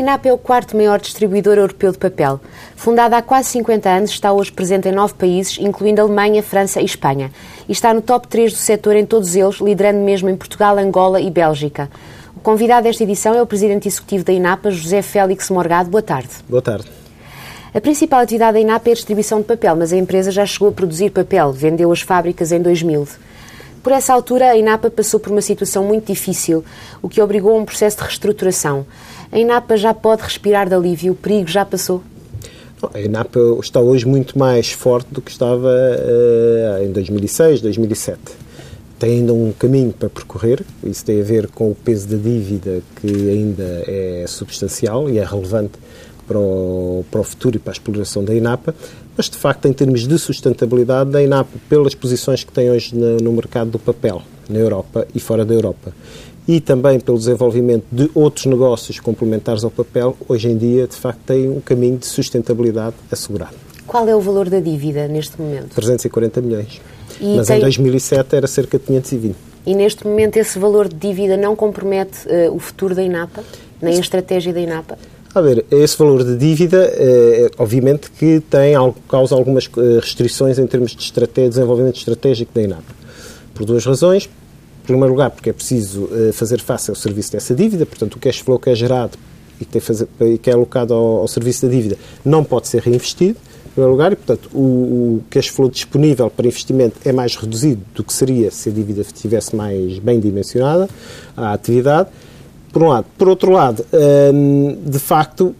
INAP é o quarto maior distribuidor europeu de papel. Fundada há quase 50 anos, está hoje presente em nove países, incluindo Alemanha, França e Espanha. E está no top 3 do setor em todos eles, liderando mesmo em Portugal, Angola e Bélgica. O convidado desta edição é o presidente executivo da INAPA, José Félix Morgado. Boa tarde. Boa tarde. A principal atividade da INAP é a distribuição de papel, mas a empresa já chegou a produzir papel, vendeu as fábricas em 2000. Por essa altura, a INAPA passou por uma situação muito difícil, o que obrigou a um processo de reestruturação. A INAPA já pode respirar de alívio, o perigo já passou? A INAPA está hoje muito mais forte do que estava uh, em 2006, 2007. Tem ainda um caminho para percorrer, isso tem a ver com o peso da dívida que ainda é substancial e é relevante para o, para o futuro e para a exploração da INAPA, mas de facto, em termos de sustentabilidade da INAPA, pelas posições que tem hoje no, no mercado do papel, na Europa e fora da Europa, e também pelo desenvolvimento de outros negócios complementares ao papel, hoje em dia, de facto, tem um caminho de sustentabilidade assegurado. Qual é o valor da dívida neste momento? 340 milhões. E Mas tem... em 2007 era cerca de 520. E neste momento esse valor de dívida não compromete uh, o futuro da INAPA, nem a estratégia da INAPA? A ver, esse valor de dívida, é, obviamente que tem, causa algumas eh, restrições em termos de estratégia, desenvolvimento estratégico da INAPA. Por duas razões. Em primeiro lugar, porque é preciso uh, fazer face ao serviço dessa dívida, portanto, o cash flow que é gerado e que, fazer, que é alocado ao, ao, serviço da dívida não pode ser reinvestido, em primeiro lugar, e, portanto, o, o cash flow disponível para investimento é mais reduzido do que seria se a dívida estivesse mais bem dimensionada à atividade por um lado. Por outro lado, hum, de facto,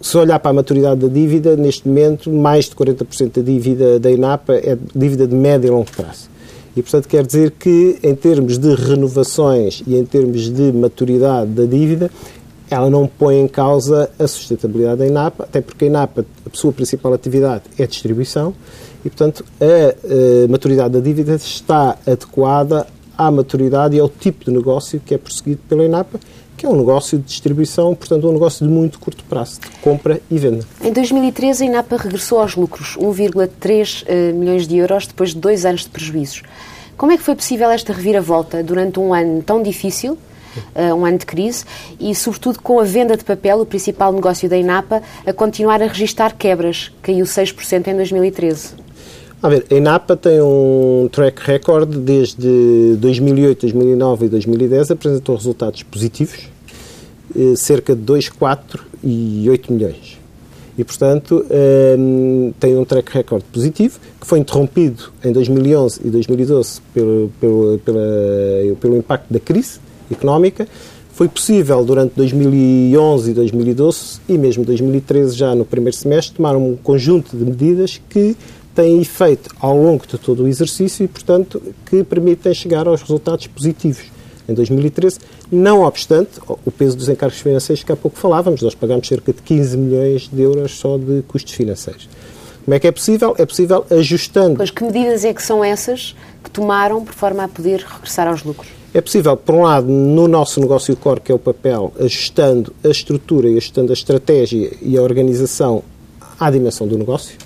se olhar para a maturidade da dívida, neste momento, mais de 40% da dívida da INAPA é dívida de médio e longo prazo. E, portanto, quer dizer que, em termos de renovações e em termos de maturidade da dívida, ela não põe em causa a sustentabilidade da INAPA, até porque a INAPA, a sua principal atividade é a distribuição, e, portanto, a, a maturidade da dívida está adequada à maturidade e ao tipo de negócio que é perseguido pela INAPA, que é um negócio de distribuição, portanto, um negócio de muito curto prazo, de compra e venda. Em 2013, a INAPA regressou aos lucros, 1,3 eh, milhões de euros, depois de dois anos de prejuízos. Como é que foi possível esta reviravolta durante um ano tão difícil, uh, um ano de crise, e sobretudo com a venda de papel, o principal negócio da INAPA, a continuar a registrar quebras, caiu 6% em 2013? A ver, a INAPA tem um track record desde 2008, 2009 e 2010, apresentou resultados positivos, eh, cerca de 2, 4 e 8 milhões. E, portanto, ehm, tem um track record positivo, que foi interrompido em 2011 e 2012 pelo, pelo, pela, pelo impacto da crise económica. Foi possível, durante 2011 e 2012, e mesmo 2013, já no primeiro semestre, tomar um conjunto de medidas que têm efeito ao longo de todo o exercício e, portanto, que permitem chegar aos resultados positivos em 2013, não obstante o peso dos encargos financeiros que há pouco falávamos, nós pagamos cerca de 15 milhões de euros só de custos financeiros. Como é que é possível? É possível ajustando. Pois que medidas é que são essas que tomaram por forma a poder regressar aos lucros? É possível, por um lado, no nosso negócio core, que é o papel, ajustando a estrutura e ajustando a estratégia e a organização à dimensão do negócio.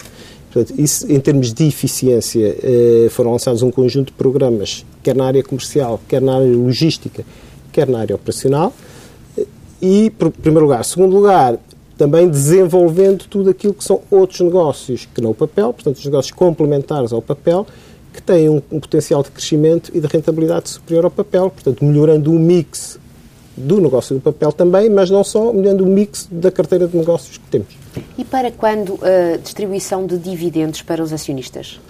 Portanto, isso, em termos de eficiência, eh, foram lançados um conjunto de programas, quer na área comercial, quer na área logística, quer na área operacional. E, em primeiro lugar. Segundo lugar, também desenvolvendo tudo aquilo que são outros negócios que não o papel, portanto, os negócios complementares ao papel, que têm um, um potencial de crescimento e de rentabilidade superior ao papel, portanto, melhorando o mix do negócio do papel também, mas não só, melhorando o mix da carteira de negócios que temos. E para quando a distribuição de dividendos para os acionistas?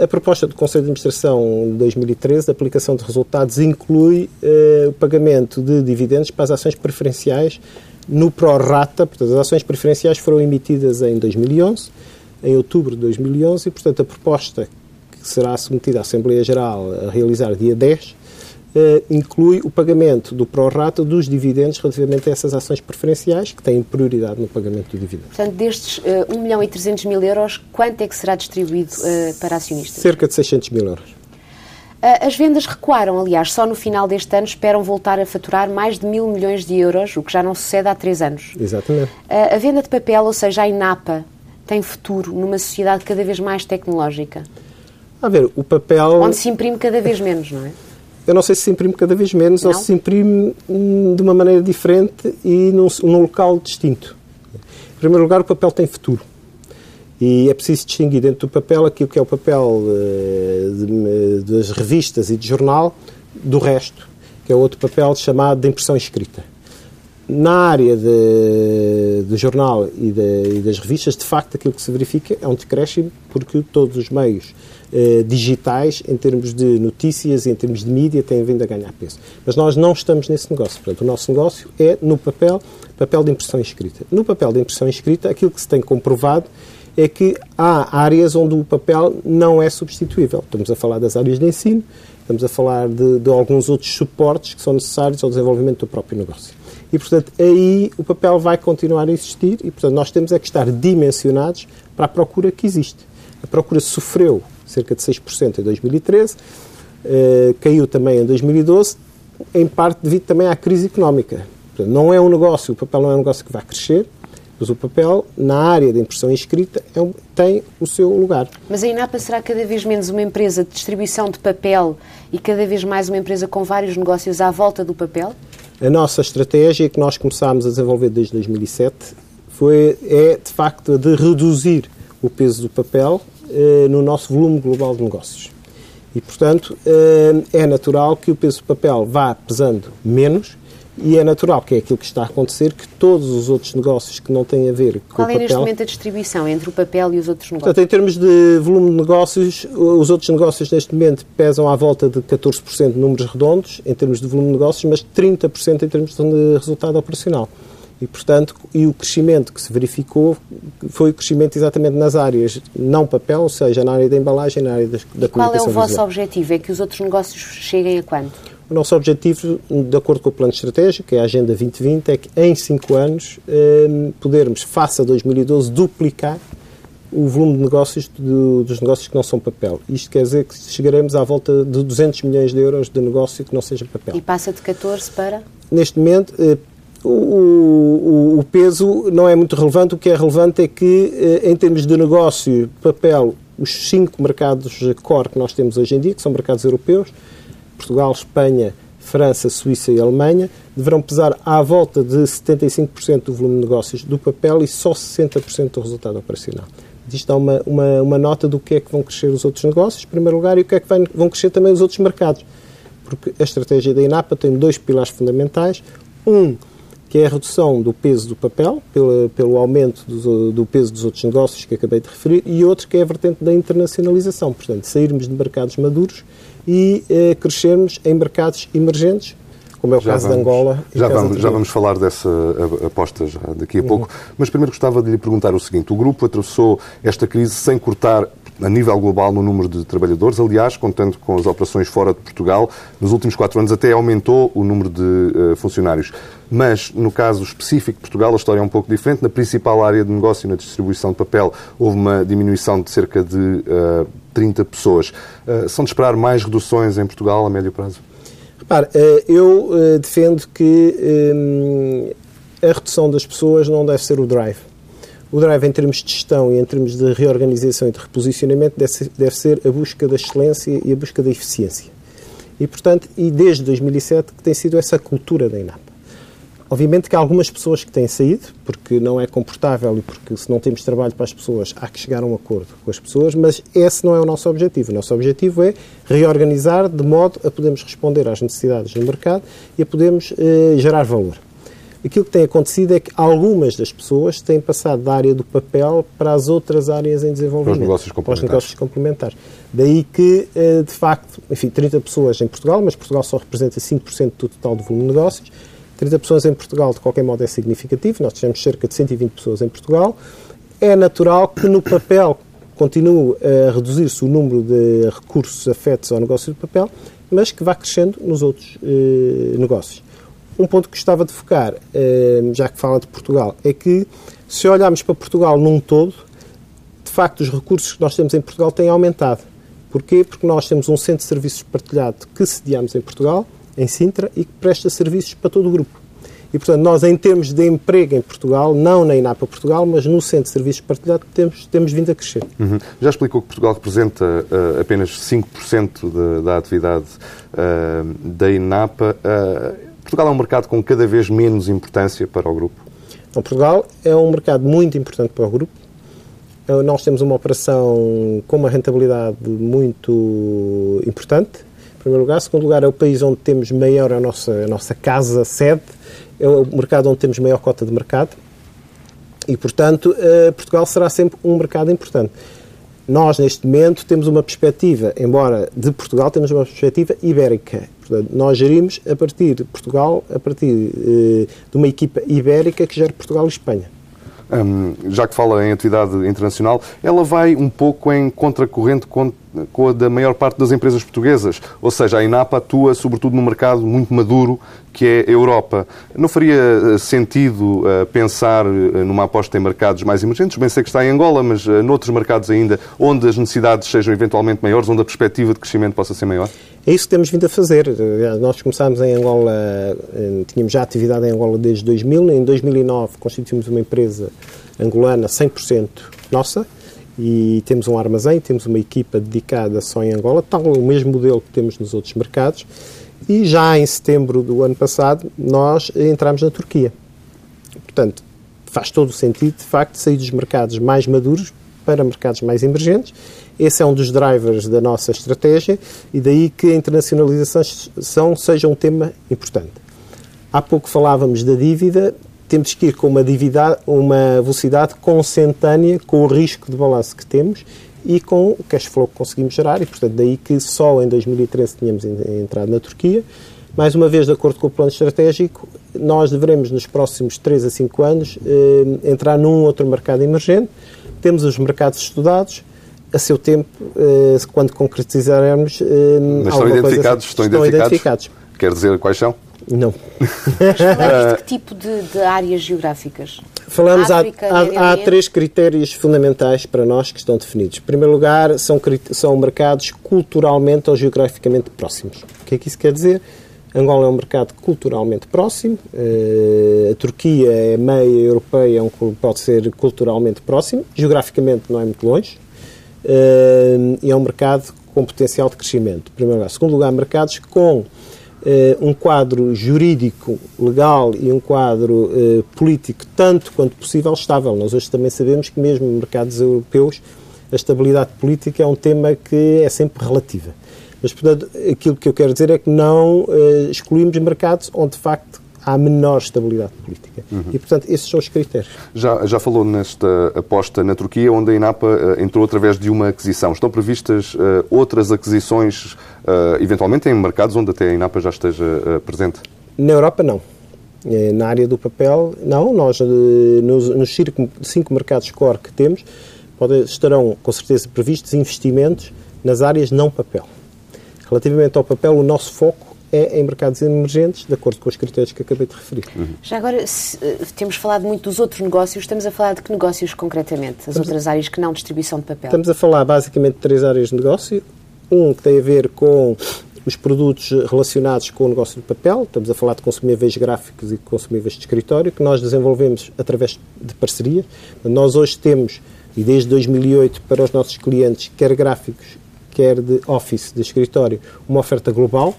A proposta do Conselho de Administração de 2013, da aplicação de resultados, inclui uh, o pagamento de dividendos para as ações preferenciais no pró-rata. Portanto, as ações preferenciais foram emitidas em 2011, em outubro de 2011, e, portanto, a proposta que será submetida à Assembleia Geral a realizar dia 10 Uh, inclui o pagamento do pró-rata dos dividendos relativamente a essas ações preferenciais que têm prioridade no pagamento do dividendo. Portanto, destes uh, 1 milhão e 300 mil euros, quanto é que será distribuído uh, para acionistas? Cerca de 600 mil euros. As vendas recuaram, aliás, só no final deste ano esperam voltar a faturar mais de mil milhões de euros, o que já não sucede há três anos. Exatamente. A venda de papel, ou seja, a INAPA, tem futuro numa sociedade cada vez mais tecnológica? A ver, o papel... Onde se imprime cada vez menos, não é? Eu não sei se se imprime cada vez menos não? ou se se imprime hum, de uma maneira diferente e num, num, local distinto. Em primeiro lugar, o papel tem futuro. E é preciso distinguir dentro do papel aquilo que é o papel uh, de, das revistas e de jornal do resto, que é outro papel chamado de impressão escrita. Na área do jornal e, de, e, das revistas, de facto, aquilo que se verifica é um decréscimo, porque todos os meios eh, digitais, em termos de notícias, em termos de mídia, têm vindo a ganhar peso. Mas nós não estamos nesse negócio. Portanto, o nosso negócio é no papel, papel de impressão escrita. No papel de impressão escrita, aquilo que se tem comprovado é que há áreas onde o papel não é substituível. Estamos a falar das áreas de ensino, estamos a falar de, de alguns outros suportes que são necessários ao desenvolvimento do próprio negócio. E, portanto, aí o papel vai continuar a existir e, portanto, nós temos é que estar dimensionados para a procura que existe. A procura sofreu cerca de 6% em 2013, eh, caiu também em 2012, em parte devido também à crise económica. Portanto, não é um negócio, o papel não é um negócio que vai crescer, mas o papel, na área da impressão escrita, é um, tem o seu lugar. Mas a INAPA será cada vez menos uma empresa de distribuição de papel e cada vez mais uma empresa com vários negócios à volta do papel? A nossa estratégia, que nós começámos a desenvolver desde 2007, foi, é, de facto, a de reduzir o peso do papel no nosso volume global de negócios. E, portanto, eh, é natural que o peso do papel vá pesando menos e é natural, que é aquilo que está a acontecer, que todos os outros negócios que não têm a ver com Qual o papel... Qual é neste momento a distribuição entre o papel e os outros negócios? Portanto, em termos de volume de negócios, os outros negócios neste momento pesam à volta de 14% de números redondos, em termos de volume de negócios, mas 30% em termos de resultado operacional. E, portanto, e o crescimento que se verificou foi o crescimento exatamente nas áreas não papel, ou seja, na área da embalagem, na área da, da Qual é o vosso visual. objetivo? É que os outros negócios cheguem a quanto? O nosso objetivo, de acordo com o plano estratégico, que é a Agenda 2020, é que em 5 anos eh, podermos, face a 2012, duplicar o volume de negócios do, dos negócios que não são papel. Isto quer dizer que chegaremos à volta de 200 milhões de euros de negócio que não seja papel. E passa de 14 para? Neste momento, eh, o, o, o, peso não é muito relevante. O que é relevante é que, eh, em termos de negócio, papel, os cinco mercados core que nós temos hoje em dia, que são mercados europeus, Portugal, Espanha, França, Suíça e Alemanha, deverão pesar à volta de 75% do volume de negócios do papel e só 60% do resultado operacional. Isto dá uma, uma, uma, nota do que é que vão crescer os outros negócios, em primeiro lugar, e o que é que vão crescer também os outros mercados. Porque a estratégia da INAPA tem dois pilares fundamentais. Um, que é a redução do peso do papel, pelo, pelo aumento do, do, peso dos outros negócios que acabei de referir, e outro que é a vertente da internacionalização, portanto, sairmos de mercados maduros e eh, crescermos em mercados emergentes, como é o já caso vamos, de Angola. Já vamos, já vamos falar dessa aposta já daqui a uhum. pouco, mas primeiro gostava de lhe perguntar o seguinte: o grupo atravessou esta crise sem cortar a nível global no número de trabalhadores. Aliás, contando com as operações fora de Portugal, nos últimos quatro anos até aumentou o número de uh, funcionários. Mas, no caso específico de Portugal, a história é um pouco diferente. Na principal área de negócio, na distribuição de papel, houve uma diminuição de cerca de uh, eh, 30 pessoas. Uh, são de esperar mais reduções em Portugal a médio prazo? Repare, eu defendo que a redução das pessoas não deve ser o drive o drive, em termos de gestão e em termos de reorganização e de reposicionamento, deve ser a busca da excelência e a busca da eficiência. E, portanto, e desde 2007 que tem sido essa cultura da INAP. Obviamente que há algumas pessoas que têm saído, porque não é confortável e porque se não temos trabalho para as pessoas, há que chegar a um acordo com as pessoas, mas esse não é o nosso objetivo. O nosso objetivo é reorganizar de modo a podermos responder às necessidades do mercado e a podermos eh, gerar valor. Aquilo que tem acontecido é que algumas das pessoas têm passado da área do papel para as outras áreas em desenvolvimento. Para os negócios complementares. Para os negócios complementares. Daí que, eh, de facto, enfim, 30 pessoas em Portugal, mas Portugal só representa 5% do total do volume de negócios. 30 pessoas em Portugal, de qualquer modo, é significativo. Nós temos cerca de 120 pessoas em Portugal. É natural que no papel continue a reduzir-se o número de recursos afetos ao negócio de papel, mas que vá crescendo nos outros eh, negócios. Um ponto que gostava de focar, eh, já que fala de Portugal, é que se olharmos para Portugal num todo, de facto os recursos que nós temos em Portugal têm aumentado. Porquê? Porque nós temos um centro de serviços partilhado que sediamos em Portugal, em Sintra, e que presta serviços para todo o grupo. E, portanto, nós, em termos de emprego em Portugal, não na INAPA Portugal, mas no Centro de Serviços Partilhado, temos, temos vindo a crescer. Uhum. Já explicou que Portugal representa uh, apenas 5% de, da atividade uh, da INAPA. Uh, Portugal é um mercado com cada vez menos importância para o grupo? Então, Portugal é um mercado muito importante para o grupo. Nós temos uma operação com uma rentabilidade muito importante, em primeiro lugar. Em segundo lugar, é o país onde temos maior a nossa, a nossa casa-sede é o mercado onde temos maior cota de mercado e, portanto, eh, Portugal será sempre um mercado importante. Nós, neste momento, temos uma perspectiva, embora de Portugal, temos uma perspectiva ibérica. Portanto, nós gerimos a partir de Portugal, a partir eh, de uma equipa ibérica que gera Portugal e Espanha. Já que fala em atividade internacional, ela vai um pouco em contracorrente com, a da maior parte das empresas portuguesas. Ou seja, a INAPA atua sobretudo num mercado muito maduro que é a Europa. Não faria eh, sentido uh, pensar uh, numa aposta em mercados mais emergentes? Bem sei que está em Angola, mas noutros mercados ainda, onde as necessidades sejam eventualmente maiores, onde a perspectiva de crescimento possa ser maior? É isso que temos vindo a fazer. Nós começámos em Angola, tínhamos já atividade em Angola desde 2000. Em 2009 constituímos uma empresa angolana 100% nossa e temos um armazém, temos uma equipa dedicada só em Angola, tal o mesmo modelo que temos nos outros mercados. E já em setembro do ano passado nós entramos na Turquia. Portanto, faz todo o sentido, de facto, sair dos mercados mais maduros para mercados mais emergentes. Esse é um dos drivers da nossa estratégia e daí que a internacionalização seja um tema importante. Há pouco falávamos da dívida, temos que ir com uma, dívida, uma velocidade consentânea com o risco de balanço que temos e com o cash flow que conseguimos gerar e, portanto, daí que só em 2013 tínhamos entrado na Turquia. Mais uma vez, de acordo com o plano estratégico, nós devemos, nos próximos 3 a 5 anos, eh, entrar num outro mercado emergente. Temos os mercados estudados, a seu tempo, eh, quando concretizarmos. Eh, Mas estão identificados, estão, estão identificados? identificados. Quer dizer quais são? Não. Mas que tipo de, de áreas geográficas? Falamos, África, há, há, há, três critérios fundamentais para nós que estão definidos. Em primeiro lugar, são, são mercados culturalmente ou geograficamente próximos. O que é que isso quer dizer? Angola é um mercado culturalmente próximo, uh, a Turquia é meia europeia, é pode ser culturalmente próximo, geograficamente não é muito longe, uh, e é um mercado com potencial de crescimento. Em primeiro lugar. Em segundo lugar, mercados com um quadro jurídico, legal e um quadro uh, político, tanto quanto possível, estável. Nós hoje também sabemos que, mesmo em mercados europeus, a estabilidade política é um tema que é sempre relativa. Mas, portanto, aquilo que eu quero dizer é que não uh, excluímos mercados onde, de facto, há menor estabilidade política. Uhum. E, portanto, esses são os critérios. Já, já falou nesta aposta na Turquia, onde a INAPA uh, entrou através de uma aquisição. Estão previstas uh, outras aquisições, uh, eventualmente em mercados onde até a INAPA já esteja presente? Na Europa, não. Na área do papel, não. Nós, nos, nos cinco mercados core que temos, pode, estarão, com certeza, previstos investimentos nas áreas não papel. Relativamente ao papel, o nosso foco é em mercados emergentes, de acordo com os critérios que acabei de referir. Uhum. Já agora, se, uh, temos falado muito dos outros negócios, estamos a falar de que negócios concretamente? As estamos outras a... áreas que não distribuição de papel? Estamos a falar basicamente de três áreas de negócio. Um que tem a ver com os produtos relacionados com o negócio de papel, estamos a falar de consumíveis gráficos e consumíveis de escritório, que nós desenvolvemos através de parceria. Nós hoje temos, e desde 2008, para os nossos clientes, quer gráficos, quer de office, de escritório, uma oferta global,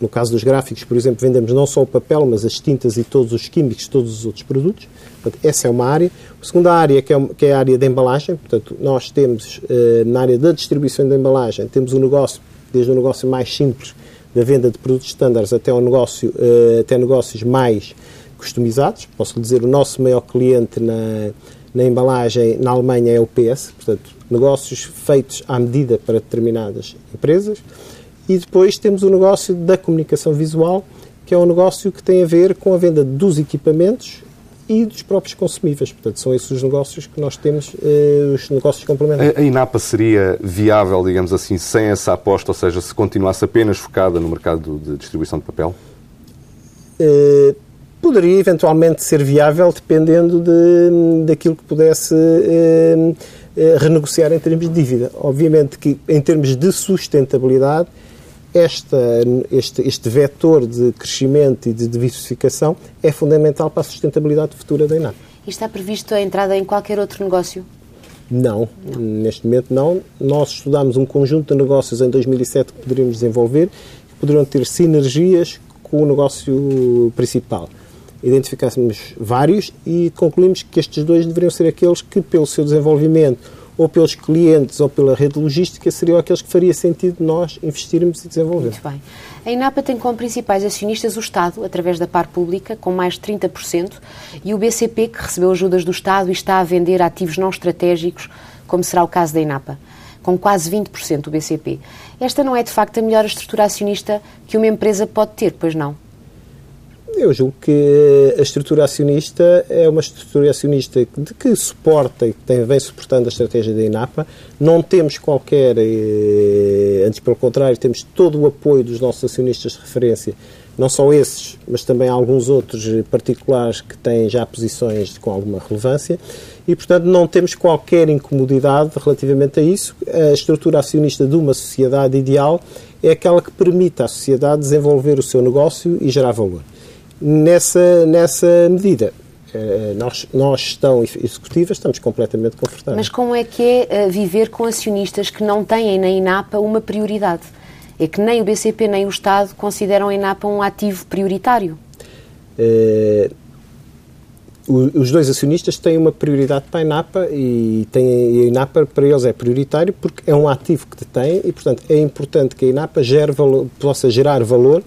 no caso dos gráficos, por exemplo, vendemos não só o papel, mas as tintas e todos os químicos, todos os outros produtos. Portanto, essa é uma área. A segunda área, que é, que é a área da embalagem, portanto, nós temos, eh, na área da distribuição da embalagem, temos um negócio, desde o um negócio mais simples, da venda de produtos estándares até, um negócio, eh, até negócios mais customizados. Posso lhe dizer, o nosso maior cliente na, na embalagem na Alemanha é o PS, portanto, negócios feitos à medida para determinadas empresas. E depois temos o negócio da comunicação visual, que é um negócio que tem a ver com a venda dos equipamentos e dos próprios consumíveis. Portanto, são esses os negócios que nós temos, eh, os negócios complementares. A, a INAPA seria viável, digamos assim, sem essa aposta, ou seja, se continuasse apenas focada no mercado de distribuição de papel? Eh, poderia eventualmente ser viável dependendo de, daquilo que pudesse eh, eh, renegociar em termos de dívida. Obviamente que em termos de sustentabilidade esta, este, este vetor de crescimento e de diversificação é fundamental para a sustentabilidade futura da INAP. E está previsto a entrada em qualquer outro negócio? Não, não, neste momento não. Nós estudámos um conjunto de negócios em 2007 que poderíamos desenvolver, que poderiam ter sinergias com o negócio principal. Identificámos vários e concluímos que estes dois deveriam ser aqueles que, pelo seu desenvolvimento, ou pelos clientes ou pela rede logística, seriam aqueles que faria sentido nós investirmos e desenvolvermos. Muito bem. A INAPA tem como principais acionistas o Estado, através da par pública, com mais de 30%, e o BCP, que recebeu ajudas do Estado e está a vender ativos não estratégicos, como será o caso da INAPA, com quase 20% o BCP. Esta não é, de facto, a melhor estrutura acionista que uma empresa pode ter, pois não? Eu julgo que a estrutura acionista é uma estrutura acionista de que suporta e que tem, vem suportando a estratégia da INAPA. Não temos qualquer, eh, antes pelo contrário, temos todo o apoio dos nossos acionistas de referência, não só esses, mas também alguns outros particulares que têm já posições com alguma relevância e, portanto, não temos qualquer incomodidade relativamente a isso. A estrutura acionista de uma sociedade ideal é aquela que permite à sociedade desenvolver o seu negócio e gerar valor nessa, nessa medida. Eh, nós, nós, gestão executiva, estamos completamente confortáveis. Mas como é que é eh, viver com acionistas que não têm na INAPA uma prioridade? É que nem o BCP nem o Estado consideram a INAPA um ativo prioritário? É, os dois acionistas têm uma prioridade para a INAPA e, tem, e a INAPA para eles é prioritário porque é um ativo que detém e, portanto, é importante que a INAPA gere valor, possa gerar valor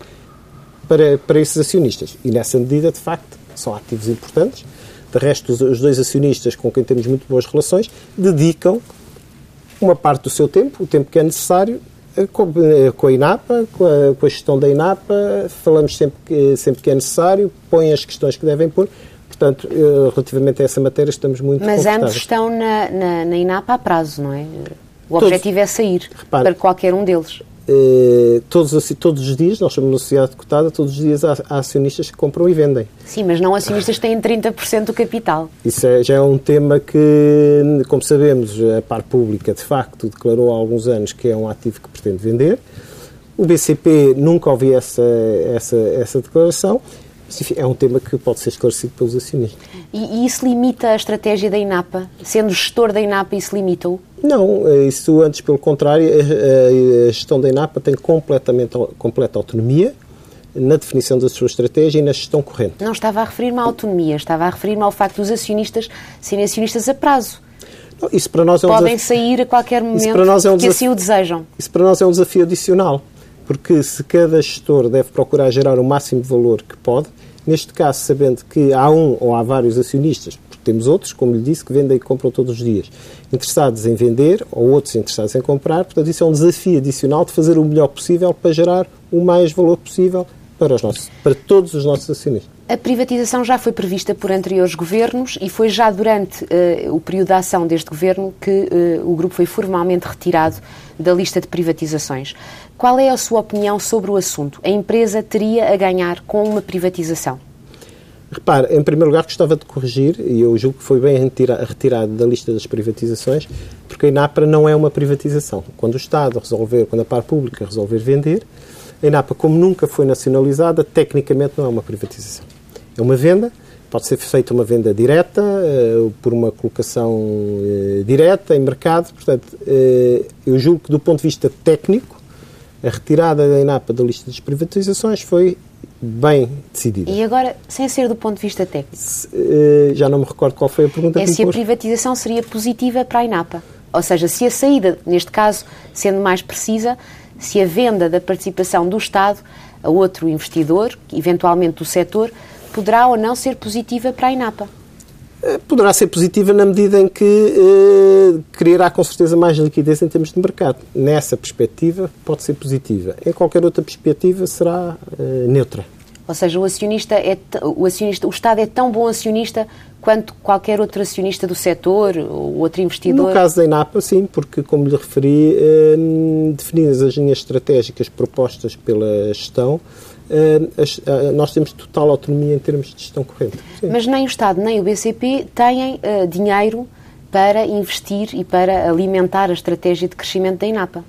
para, para esses acionistas. E nessa medida, de facto, são ativos importantes. De resto, os, os dois acionistas com quem temos muito boas relações dedicam uma parte do seu tempo, o tempo que é necessário, eh, com, eh, com a INAPA, com a, com a, gestão da INAPA, falamos sempre que, sempre que é necessário, põem as questões que devem pôr. Portanto, eh, relativamente a essa matéria, estamos muito Mas ambos estão na, na, na, INAPA a prazo, não é? O Todos, objetivo é sair repare, para qualquer um deles. Eh, todos, todos os dias, nós somos uma sociedade cotada, todos os dias há, há, acionistas que compram e vendem. Sim, mas não acionistas têm 30% do capital. Isso é, já é um tema que, como sabemos, a par pública de facto declarou há alguns anos que é um ativo que pretende vender. O BCP nunca ouvi essa, essa, essa declaração enfim, é um tema que pode ser esclarecido pelos acionistas. E, e isso limita a estratégia da INAPA? Sendo gestor da INAPA, isso limita-o? Não, é isso antes, pelo contrário, a, a gestão da INAPA tem completamente, completa autonomia na definição da sua estratégia e na gestão corrente. Não estava a referir-me à autonomia, estava a referir-me ao facto dos acionistas serem acionistas a prazo. Não, isso para nós é um Podem sair a qualquer momento isso para nós é um que assim o desejam. Isso para nós é um desafio adicional, porque se cada gestor deve procurar gerar o máximo de valor que pode, Neste caso, sabendo que há um ou há vários acionistas, temos outros, como lhe disse, que vendem e compram todos os dias, interessados em vender ou outros interessados em comprar, portanto, isso é um desafio adicional de fazer o melhor possível para gerar o mais valor possível para, os nossos, para todos os nossos acionistas. A privatização já foi prevista por anteriores governos e foi já durante uh, o período da ação deste governo que uh, o grupo foi formalmente retirado da lista de privatizações. Qual é a sua opinião sobre o assunto? A empresa teria a ganhar com uma privatização? Repare, em primeiro lugar gostava de corrigir, e eu julgo que foi bem retirado da lista das privatizações, porque a INAPRA não é uma privatização. Quando o Estado resolver, quando a par pública resolver vender, a INAPA, como nunca foi nacionalizada, tecnicamente não é uma privatização. É uma venda, pode ser feita uma venda direta, uh, por uma colocação uh, direta em mercado. Portanto, uh, eu julgo que do ponto de vista técnico, a retirada da INAPA da lista das privatizações foi bem decidida. E agora, sem ser do ponto de vista técnico? Se, uh, já não me recordo qual foi a pergunta é que se a privatização seria positiva para a INAPA. Ou seja, se a saída, neste caso, sendo mais precisa, se a venda da participação do Estado a outro investidor, eventualmente do setor, poderá ou não ser positiva para a INAPA? Eh, poderá ser positiva na medida em que eh, criará com certeza mais liquidez em termos de mercado. Nessa perspectiva, pode ser positiva. Em qualquer outra perspectiva, será eh, neutra. Ou seja, o acionista é o acionista, o Estado é tão bom acionista quanto qualquer outro acionista do setor ou outro investidor? No caso da INAPA, sim, porque, como lhe referi, eh, definidas as linhas estratégicas propostas pela gestão, nós temos total autonomia em termos de gestão corrente. Sim. Mas nem o Estado nem o BCP têm uh, dinheiro para investir e para alimentar a estratégia de crescimento da INAPA.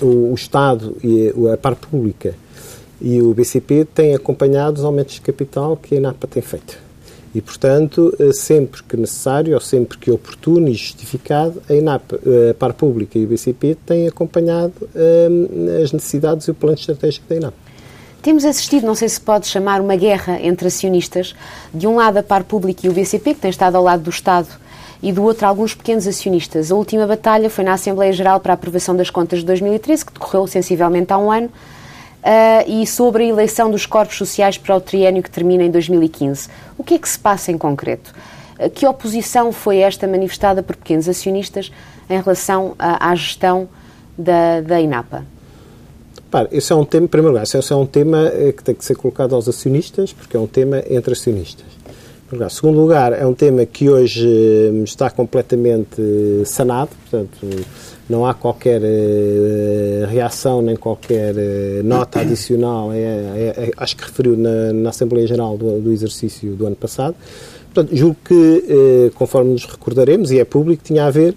O, o Estado e a parte pública e o BCP têm acompanhado os aumentos de capital que a INAPA tem feito. E, portanto, eh, sempre que necessário ou sempre que oportuno e justificado, a INAP, eh, a Par Pública e o BCP têm acompanhado um, as necessidades e o plano estratégico da INAP. Temos assistido, não sei se pode chamar, uma guerra entre acionistas. De um lado, a Par Pública e o BCP, que tem estado ao lado do Estado, e do outro, alguns pequenos acionistas. A última batalha foi na Assembleia Geral para a aprovação das contas de 2013, que decorreu sensivelmente há um ano uh, e sobre a eleição dos corpos sociais para o triênio que termina em 2015. O que é que se passa em concreto? Uh, que oposição foi esta manifestada por pequenos acionistas em relação à, à gestão da, da INAPA? Para, esse é um tema, em primeiro lugar, esse é um tema eh, que tem que ser colocado aos acionistas, porque é um tema entre acionistas. Em segundo lugar, é um tema que hoje está completamente sanado, portanto, não há qualquer uh, reação nem qualquer uh, nota adicional, é, é, é, acho que referiu na, na Assembleia Geral do, do, exercício do ano passado. Portanto, julgo que, uh, conforme nos recordaremos, e é público, tinha a ver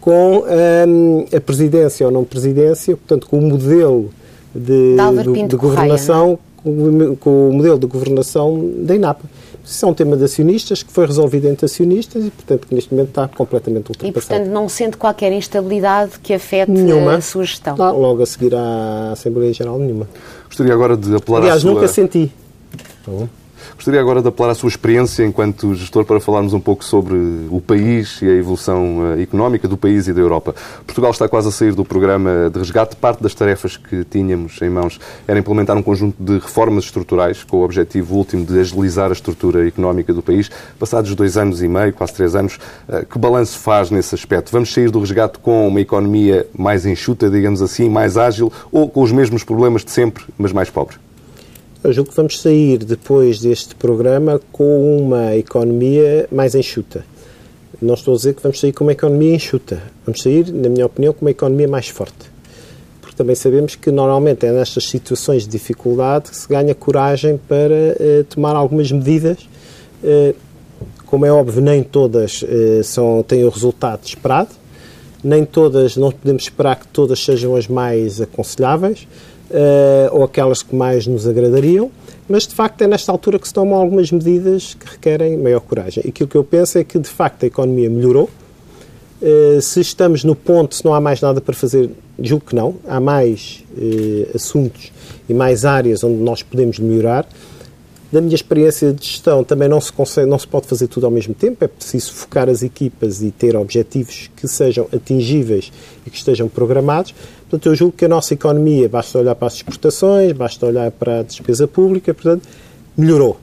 com um, a presidência ou não presidência, portanto, com o modelo de, de, de governação, Correia, com, com o modelo de governação da INAPA. Isso é um tema de acionistas que foi resolvido entre acionistas e, portanto, que neste momento está completamente ultrapassado. E, portanto, não sente qualquer instabilidade que afete nenhuma. a sua gestão? Não, logo a seguir à Assembleia Geral, nenhuma. Gostaria agora de apelar Aliás, à sua... nunca senti. Tá bom. Gostaria agora de apelar à sua experiência enquanto gestor para falarmos um pouco sobre o país e a evolução eh, económica do país e da Europa. Portugal está quase a sair do programa de resgate. Parte das tarefas que tínhamos em mãos era implementar um conjunto de reformas estruturais com o objetivo último de agilizar a estrutura económica do país. Passados dois anos e meio, quase três anos, eh, que balanço faz nesse aspecto? Vamos sair do resgate com uma economia mais enxuta, digamos assim, mais ágil ou com os mesmos problemas de sempre, mas mais pobre? Eu julgo que vamos sair depois deste programa com uma economia mais enxuta. Não estou a dizer que vamos sair com uma economia enxuta. Vamos sair, na minha opinião, com uma economia mais forte. Porque também sabemos que normalmente é nestas situações de dificuldade que se ganha coragem para eh, tomar algumas medidas. Eh, como é óbvio, nem todas eh, são, têm o resultado esperado, nem todas, não podemos esperar que todas sejam as mais aconselháveis ou aquelas que mais nos agradariam, mas de facto é nesta altura que se tomam algumas medidas que requerem maior coragem. E aquilo que eu penso é que de facto a economia melhorou. Uh, se estamos no ponto, se não há mais nada para fazer, julgo que não. Há mais uh, assuntos e mais áreas onde nós podemos melhorar. Da minha experiência de gestão, também não se, consegue, não se pode fazer tudo ao mesmo tempo, é preciso focar as equipas e ter objetivos que sejam atingíveis e que estejam programados. Portanto, eu julgo que a nossa economia, basta olhar para as exportações, basta olhar para a despesa pública, portanto, melhorou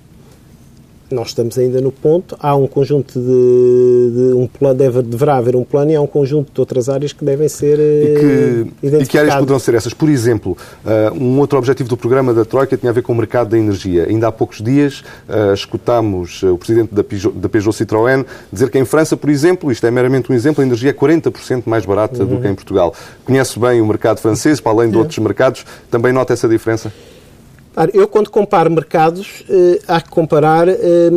nós estamos ainda no ponto, há um conjunto de, de um plano, deve, deverá haver um plano e há um conjunto de outras áreas que devem ser e que, e que áreas poderão ser essas? Por exemplo, uh, um outro objetivo do programa da Troika tinha a ver com o mercado da energia. Ainda há poucos dias uh, escutámos o presidente da Peugeot, da Peugeot Citroën dizer que em França, por exemplo, isto é meramente um exemplo, a energia é 40% mais barata uhum. do que em Portugal. Conhece bem o mercado francês, para além de outros mercados, também nota essa diferença? Eu, quando comparo mercados, eh, há que comparar eh,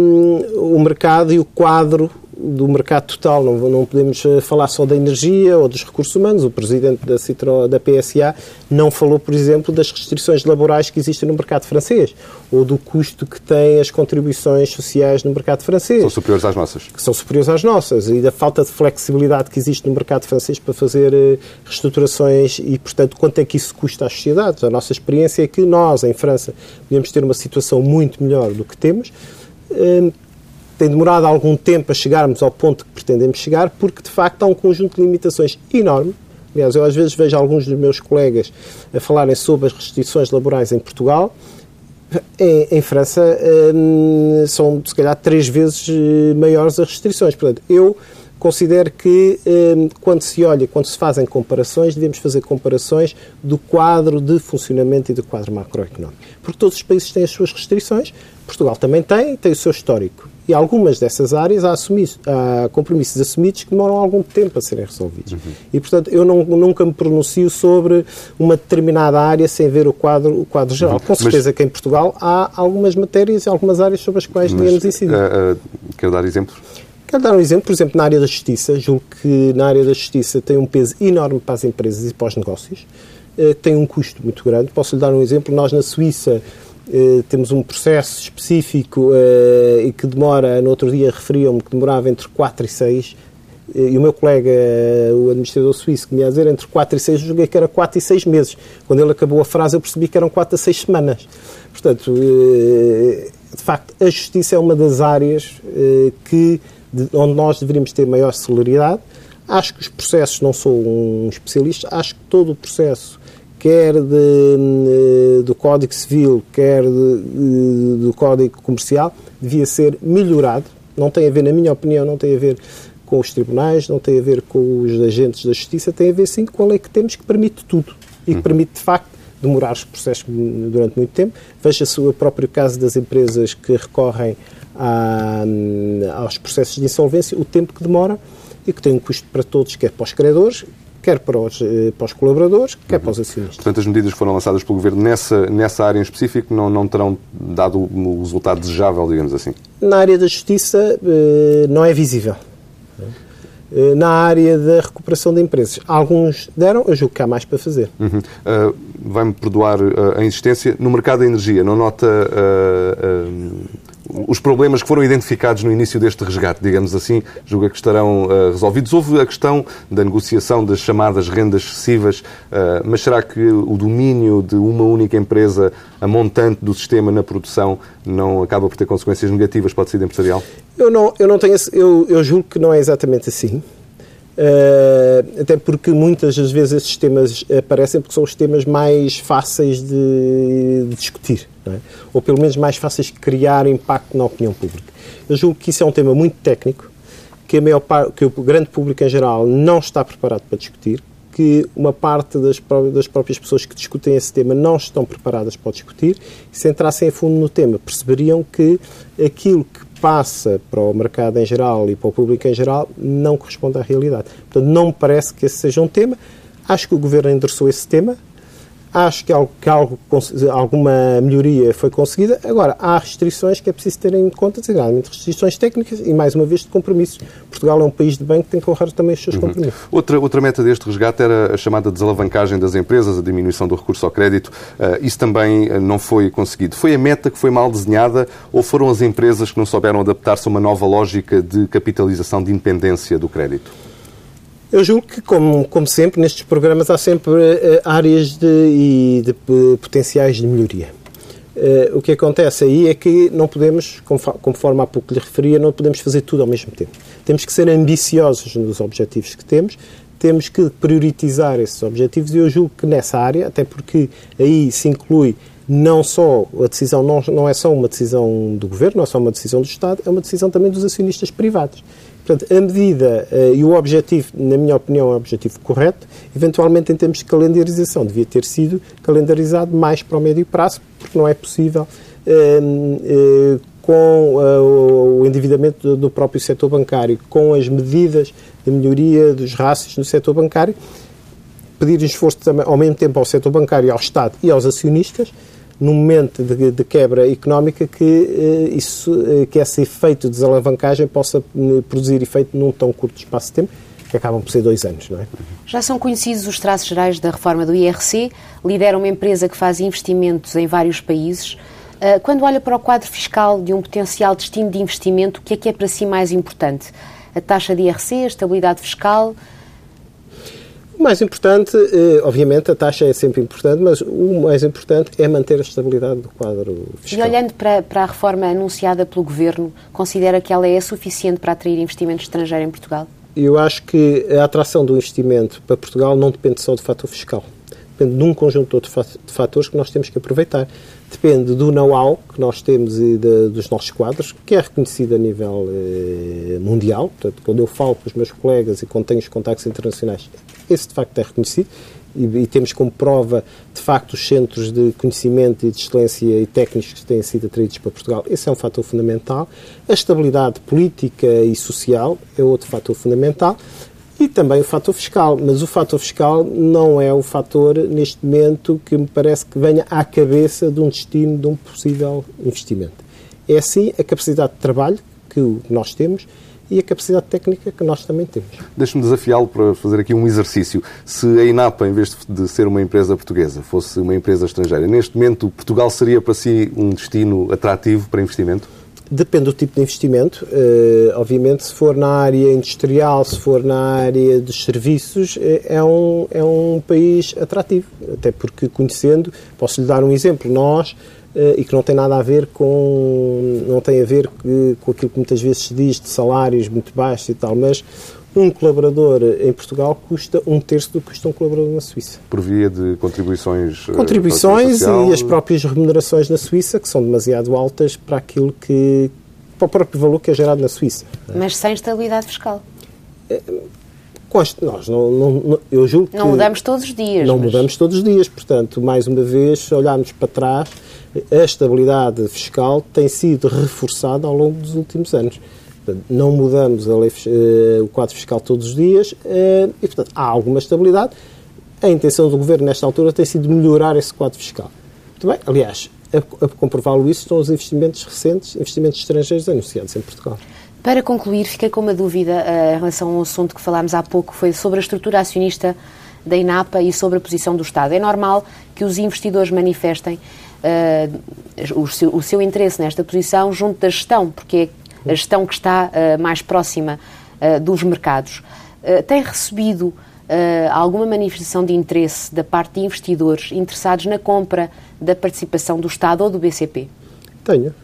o mercado e o quadro do mercado total, não, não podemos eh, falar só da energia ou dos recursos humanos. O presidente da, Citro, da PSA não falou, por exemplo, das restrições laborais que existem no mercado francês ou do custo que têm as contribuições sociais no mercado francês. São superiores às nossas. Que são superiores às nossas e da falta de flexibilidade que existe no mercado francês para fazer eh, reestruturações e, portanto, quanto é que isso custa às sociedades. A nossa experiência é que nós, em França, podemos ter uma situação muito melhor do que temos eh, tem demorado algum tempo a chegarmos ao ponto que pretendemos chegar, porque de facto há um conjunto de limitações enorme. Aliás, eu às vezes vejo alguns dos meus colegas a falarem sobre as restrições laborais em Portugal Em, em França hum, são, se calhar, três vezes eh, maiores as restrições. Portanto, eu considero que hum, quando se olha, quando se fazem comparações, devemos fazer comparações do quadro de funcionamento e do quadro macroeconómico. Porque todos os países têm as suas restrições, Portugal também tem, tem o seu histórico. E algumas dessas áreas há, assumir, há compromissos assumidos que demoram algum tempo a serem resolvidos. Uhum. E, portanto, eu não, nunca me pronuncio sobre uma determinada área sem ver o quadro, o quadro geral. Uhum. Com certeza Mas... que em Portugal há algumas matérias e algumas áreas sobre as quais devemos incidir. Uh, uh, quero dar exemplos? Quero dar um exemplo, por exemplo, na área da justiça. Julgo que na área da justiça tem um peso enorme para as empresas e para os negócios. Uh, tem um custo muito grande. Posso lhe dar um exemplo. Nós, na Suíça, eh, temos um processo específico uh, e que demora, no outro dia referiam-me que demorava entre 4 e 6, uh, e o meu colega, o administrador suíço, que me ia dizer entre 4 e 6, eu julguei que era 4 e 6 meses. Quando ele acabou a frase, eu percebi que eram 4 a 6 semanas. Portanto, de facto, a justiça é uma das áreas que, de, onde nós deveríamos ter maior celeridade. Acho que os processos, não sou um especialista, acho que todo o processo quer de, eh, do Código Civil, quer de, de, do Código Comercial, devia ser melhorado. Não tem a ver, na minha opinião, não tem a ver com os tribunais, não tem a ver com os agentes da justiça, tem a ver sim com a lei que temos que permite tudo e que uhum. permite, de facto, demorar os processos durante muito tempo. Veja-se o próprio caso das empresas que recorrem a, aos processos de insolvência, o tempo que demora e que tem um custo para todos, quer para os credores, quer para os, eh, para os colaboradores, quer uhum. para os acionistas. Portanto, as medidas que foram lançadas pelo Governo nessa, nessa área em específico não, não terão dado o resultado desejável, digamos assim? Na área da justiça eh, não é visível. Eh, na área da recuperação de empresas, alguns deram, eu julgo que há mais para fazer. Uhum. Uh, Vai-me perdoar a insistência. No mercado da energia, não nota uh, os problemas que foram identificados no início deste resgate, digamos assim, julga que estarão uh, resolvidos. Houve a questão da negociação das chamadas rendas excessivas, uh, mas será que o domínio de uma única empresa, a montante do sistema na produção, não acaba por ter consequências negativas para o tecido empresarial? Eu não, eu não tenho, eu, eu julgo que não é exatamente assim. Uh, até porque muitas das vezes esses temas aparecem porque são os temas mais fáceis de, discutir, é? ou pelo menos mais fáceis de criar impacto na opinião pública. Eu julgo que isso é um tema muito técnico, que, a maior parte, que o grande público em geral não está preparado para discutir, que uma parte das, das próprias pessoas que discutem esse tema não estão preparadas para discutir, e se entrassem a fundo no tema, perceberiam que aquilo que passa para o mercado em geral e para o público em geral não corresponde à realidade. Portanto, não me parece que esse seja um tema. Acho que o Governo endereçou esse tema. Acho que, algo, que algo, alguma melhoria foi conseguida. Agora, há restrições que é preciso ter em conta, designadamente restrições técnicas e, mais uma vez, de compromissos. Portugal é um país de banco que tem que honrar também os seus uhum. compromissos. Outra, outra meta deste resgate era a chamada desalavancagem das empresas, a diminuição do recurso ao crédito. Uh, isso também eh, não foi conseguido. Foi a meta que foi mal desenhada ou foram as empresas que não souberam adaptar-se a uma nova lógica de capitalização de independência do crédito? Eu julgo que, como, como sempre, nestes programas há sempre uh, áreas de, e de, uh, potenciais de melhoria. Uh, o que acontece aí é que não podemos, conforme há pouco lhe referia, não podemos fazer tudo ao mesmo tempo. Temos que ser ambiciosos nos objetivos que temos, temos que prioritizar esses objetivos e eu julgo que nessa área, até porque aí se inclui não só a decisão, não, não é só uma decisão do governo, não é só uma decisão do Estado, é uma decisão também dos acionistas privados. Portanto, a medida uh, e o objetivo, na minha opinião, é o objetivo correto. Eventualmente, em termos de calendarização, devia ter sido calendarizado mais para o médio prazo, porque não é possível, uh, uh, com o endividamento do próprio setor bancário, com as medidas de melhoria dos rácios no setor bancário, pedir esforço também, ao mesmo tempo ao setor bancário, ao Estado e aos acionistas, num momento de, de quebra económica que, uh, isso, uh, que esse efeito de desalavancagem possa uh, produzir efeito num tão curto espaço de tempo, que acabam por ser dois anos, não é? Já são conhecidos os traços gerais da reforma do IRC, lidera uma empresa que faz investimentos em vários países. Quando olha para o quadro fiscal de um potencial destino de investimento, o que é que é para si mais importante? A taxa de IRC, a estabilidade fiscal, o mais importante, eh, obviamente, a taxa é sempre importante, mas o mais importante é manter a estabilidade do quadro fiscal. E olhando para, para a reforma anunciada pelo Governo, considera que ela é suficiente para atrair investimento estrangeiro em Portugal? Eu acho que a atração do investimento para Portugal não depende só do fator fiscal depende de um conjunto de fatores que nós temos que aproveitar. Depende do know-how que nós temos e de, dos nossos quadros, que é reconhecido a nível eh, mundial. Portanto, quando eu falo com os meus colegas e quando tenho os contactos internacionais, esse de facto é reconhecido e, e, temos como prova, de facto, os centros de conhecimento e de excelência e técnicos que têm sido atraídos para Portugal. Esse é um fator fundamental. A estabilidade política e social é outro fator fundamental. E também o fator fiscal. Mas o fator fiscal não é o fator, neste momento, que me parece que venha à cabeça de um destino de um possível investimento. É sim a capacidade de trabalho que nós temos e a capacidade técnica que nós também temos. Deixe-me desafiá-lo para fazer aqui um exercício. Se a INAPA, em vez de ser uma empresa portuguesa, fosse uma empresa estrangeira, neste momento Portugal seria para si um destino atrativo para investimento? Depende do tipo de investimento. Uh, obviamente, se for na área industrial, se for na área dos serviços, eh, é um, é um país atrativo. Até porque, conhecendo, posso lhe dar um exemplo. Nós eh, e que não tem nada a ver com não tem a ver com aquilo que muitas vezes se diz de salários muito baixos e tal, mas um colaborador em Portugal custa um terço do que custa um colaborador na Suíça. Por via de contribuições eh, Contribuições e as próprias remunerações na Suíça, que são demasiado altas para aquilo que para o próprio valor que é gerado na Suíça. Mas sem estabilidade fiscal. É, nós não, não, eu julgo não mudamos todos os dias. Não mas... mudamos todos os dias, portanto, mais uma vez, se olharmos para trás, a estabilidade fiscal tem sido reforçada ao longo dos últimos anos. Portanto, não mudamos lei, uh, o quadro fiscal todos os dias uh, e, portanto, há alguma estabilidade. A intenção do Governo, nesta altura, tem sido melhorar esse quadro fiscal. Muito bem, aliás, a, a comprová-lo isso estão os investimentos recentes, investimentos estrangeiros anunciados em Portugal. Para concluir, fiquei com uma dúvida uh, em relação ao assunto que falámos há pouco, foi sobre a estrutura acionista da INAPA e sobre a posição do Estado. É normal que os investidores manifestem uh, o, seu, o, seu, interesse nesta posição junto da gestão, porque é a gestão que está uh, mais próxima uh, dos mercados. tem recebido alguma manifestação de interesse da parte de investidores interessados na compra da participação do Estado ou do BCP? Tenho.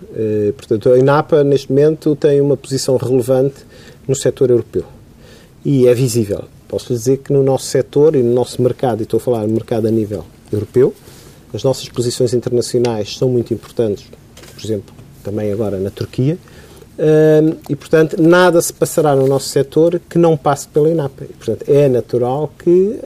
portanto, a INAPA, neste momento, tem uma posição relevante no setor europeu. E é visível. Posso lhe dizer que no nosso setor e no nosso mercado, e estou a falar do mercado a nível europeu, as nossas posições internacionais são muito importantes, por exemplo, também agora na Turquia, e, portanto, nada se passará no nosso setor que não passe pela INAPA. E, portanto, é natural que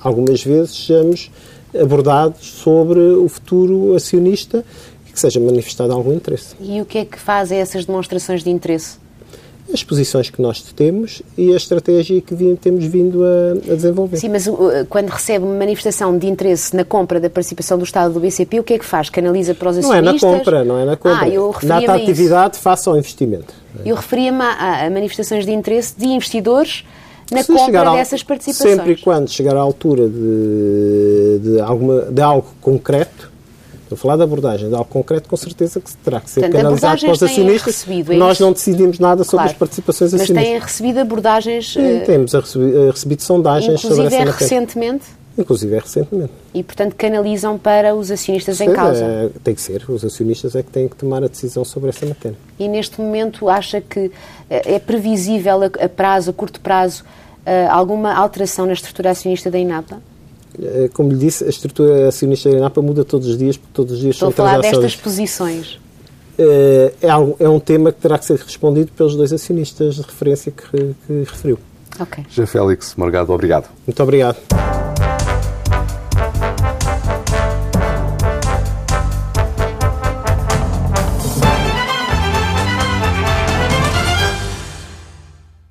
algumas vezes sejamos abordados sobre o futuro acionista e que seja manifestado algum interesse. E o que é que fazem essas demonstrações de interesse? As posições que nós temos e a estratégia que temos vindo a, a, desenvolver. Sim, mas uh, quando recebe uma manifestação de interesse na compra da participação do Estado do BCP, o que é que faz? Canaliza para os acionistas? Não é na compra, não é na compra. Ah, eu Na atividade face ao investimento. Eu referia-me a, a, manifestações de interesse de investidores na Se compra ao, dessas participações. Sempre e quando chegar à altura de, de, alguma, de algo concreto, Estou a falar da abordagem de algo concreto, com certeza que terá que ser Portanto, canalizado para os acionistas. É Nós não decidimos nada sobre claro, as participações acionistas. Mas têm recebido abordagens. Sim, uh, temos recebido, eh, recebido sondagens sobre essa é matéria. recentemente? Inclusive é recentemente. E, portanto, canalizam para os acionistas Sim, em causa? É, tem que ser. Os acionistas é que têm que tomar a decisão sobre essa matéria. E, neste momento, acha que eh, é previsível, a prazo, a curto prazo, alguma alteração na estrutura acionista da INAPA? Eh, como lhe disse, a estrutura acionista da INAPA muda todos os dias, porque todos os dias Estou são a falar destas posições. Eh, é, algo, é um tema que terá que ser respondido pelos dois acionistas de referência que, que referiu. Ok. Jean Félix Morgado, obrigado. Muito obrigado.